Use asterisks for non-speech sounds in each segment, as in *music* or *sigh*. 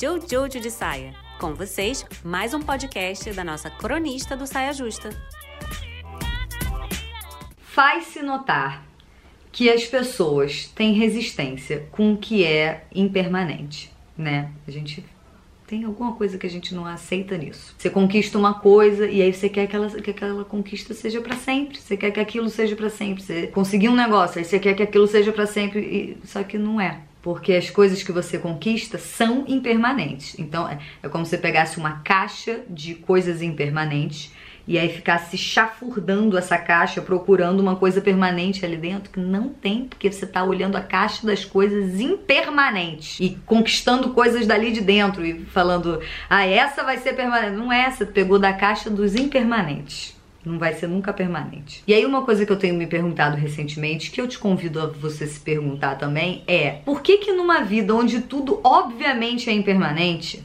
Jojo de Saia. Com vocês, mais um podcast da nossa cronista do Saia Justa. Faz-se notar que as pessoas têm resistência com o que é impermanente, né? A gente tem alguma coisa que a gente não aceita nisso. Você conquista uma coisa e aí você quer que, ela, que aquela conquista seja para sempre. Você quer que aquilo seja para sempre. Você conseguiu um negócio, aí você quer que aquilo seja para sempre. E, só que não é. Porque as coisas que você conquista são impermanentes. Então é, é como se você pegasse uma caixa de coisas impermanentes e aí ficar se chafurdando essa caixa, procurando uma coisa permanente ali dentro, que não tem, porque você tá olhando a caixa das coisas impermanentes e conquistando coisas dali de dentro e falando, ah, essa vai ser permanente. Não é essa, pegou da caixa dos impermanentes. Não vai ser nunca permanente. E aí, uma coisa que eu tenho me perguntado recentemente, que eu te convido a você se perguntar também, é: por que que numa vida onde tudo obviamente é impermanente,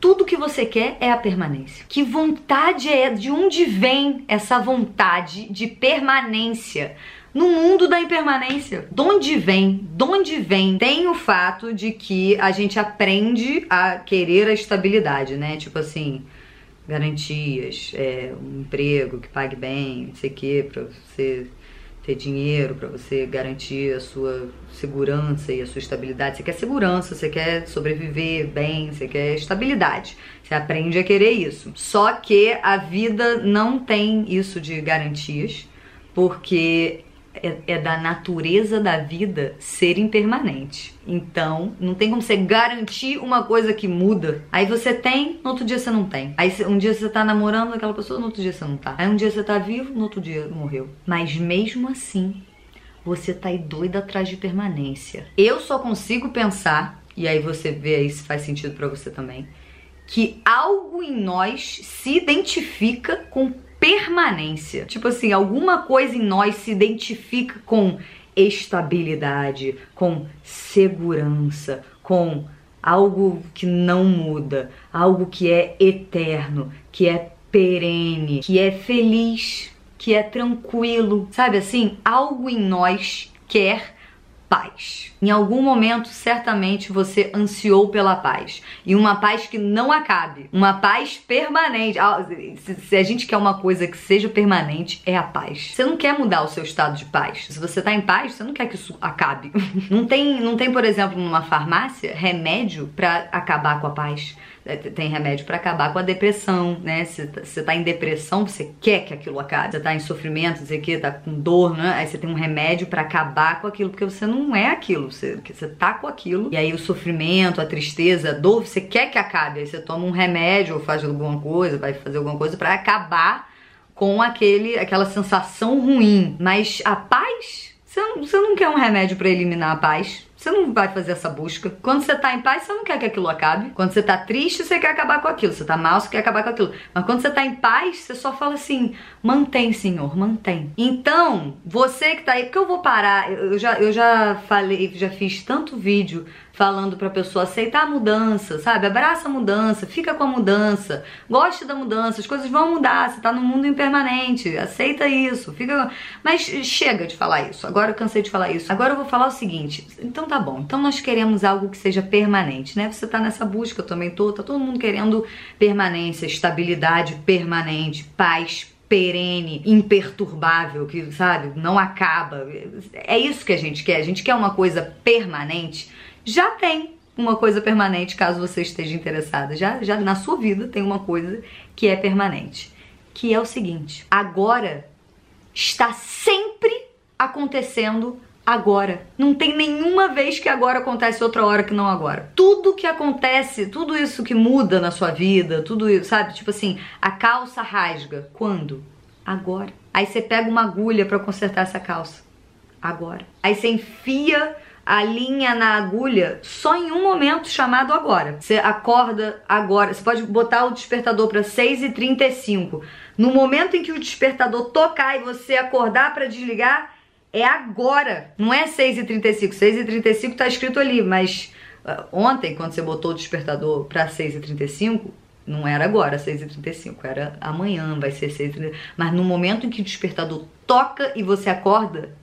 tudo que você quer é a permanência. Que vontade é de onde vem essa vontade de permanência? No mundo da impermanência. De onde vem? De onde vem? Tem o fato de que a gente aprende a querer a estabilidade, né? Tipo assim, garantias, é, um emprego que pague bem, não sei o que, pra você ter dinheiro para você garantir a sua segurança e a sua estabilidade. Você quer segurança, você quer sobreviver bem, você quer estabilidade. Você aprende a querer isso. Só que a vida não tem isso de garantias, porque é, é, da natureza da vida ser impermanente. Então, não tem como você garantir uma coisa que muda. Aí você tem, no outro dia você não tem. Aí um dia você tá namorando aquela pessoa, no outro dia você não tá. Aí um dia você tá vivo, no outro dia morreu. Mas mesmo assim, você tá aí doida atrás de permanência. Eu só consigo pensar, e aí você vê aí se faz sentido para você também, que algo em nós se identifica com permanência. Tipo assim, alguma coisa em nós se identifica com estabilidade, com segurança, com algo que não muda, algo que é eterno, que é perene, que é feliz, que é tranquilo. Sabe assim? Algo em nós quer paz. Em algum momento, certamente você ansiou pela paz. E uma paz que não acabe. Uma paz permanente. Ah, se a gente quer uma coisa que seja permanente, é a paz. Você não quer mudar o seu estado de paz. Se você tá em paz, você não quer que isso acabe. *laughs* Não tem, não tem por exemplo, numa farmácia, remédio para acabar com a paz. É, tem remédio para acabar com a depressão, né? Se você tá em depressão, você quer que aquilo acabe. Você tá em sofrimento, você que tá com dor, né? Aí você tem um remédio para acabar com aquilo, porque você não é aquilo, você, você tá com aquilo. E aí o sofrimento, a tristeza, a dor, você quer que acabe. Aí você toma um remédio ou faz alguma coisa, vai fazer alguma coisa para acabar com aquele aquela sensação ruim. Mas a paz, você não, você não quer um remédio para eliminar a paz. Você não vai fazer essa busca. Quando você tá em paz, você não quer que aquilo acabe. Quando você tá triste, você quer acabar com aquilo. Você tá mal, você quer acabar com aquilo. Mas quando você tá em paz, você só fala assim: mantém, Senhor, mantém. Então, você que tá aí, porque eu vou parar, eu já, eu já falei, já fiz tanto vídeo falando pra pessoa aceitar a mudança, sabe? Abraça a mudança, fica com a mudança, goste da mudança, as coisas vão mudar, você tá no mundo impermanente, aceita isso, fica. Mas chega de falar isso, agora eu cansei de falar isso. Agora eu vou falar o seguinte: então tá bom, então nós queremos algo que seja permanente, né? Você tá nessa busca, eu também tô, tá todo mundo querendo permanência, estabilidade permanente, paz perene, imperturbável, que sabe, não acaba. É isso que a gente quer. A gente quer uma coisa permanente já tem uma coisa permanente, caso você esteja interessada. Já, já na sua vida tem uma coisa que é permanente, que é o seguinte: agora está sempre acontecendo agora. Não tem nenhuma vez que agora acontece outra hora que não agora. Tudo que acontece, tudo isso que muda na sua vida, tudo isso, sabe? Tipo assim, a calça rasga. Quando? Agora. Aí você pega uma agulha para consertar essa calça. Agora. Aí você enfia a linha na agulha só em um momento chamado agora. Você acorda agora, você pode botar o despertador para 6h35. No momento em que o despertador tocar e você acordar para desligar, é agora. Não é 6h35. 6h35 tá escrito ali, mas uh, ontem, quando você botou o despertador para 6h35, não era agora 6h35, era amanhã, vai ser 6h35. Mas no momento em que o despertador toca e você acorda,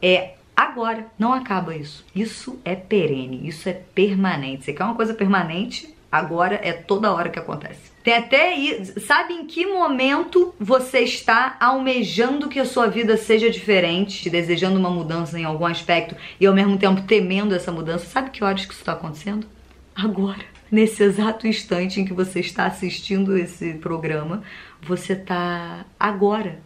é agora. Não acaba isso. Isso é perene, isso é permanente. Você quer uma coisa permanente? Agora é toda hora que acontece. Tem até sabe em que momento você está almejando que a sua vida seja diferente, desejando uma mudança em algum aspecto e ao mesmo tempo temendo essa mudança? Sabe que horas que isso está acontecendo? Agora. Nesse exato instante em que você está assistindo esse programa, você está agora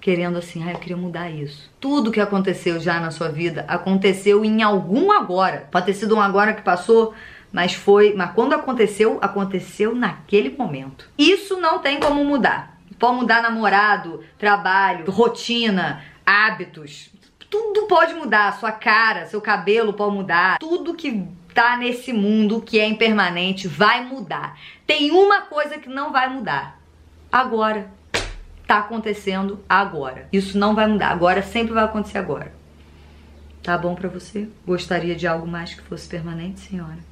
querendo assim, ah, eu queria mudar isso. Tudo que aconteceu já na sua vida aconteceu em algum agora. Pode ter sido um agora que passou, mas foi, mas quando aconteceu, aconteceu naquele momento. Isso não tem como mudar. Pode mudar namorado, trabalho, rotina, hábitos. Tudo pode mudar, sua cara, seu cabelo pode mudar. Tudo que tá nesse mundo que é impermanente vai mudar. Tem uma coisa que não vai mudar. Agora tá acontecendo agora. Isso não vai mudar. Agora sempre vai acontecer agora. Tá bom para você? Gostaria de algo mais que fosse permanente, senhora?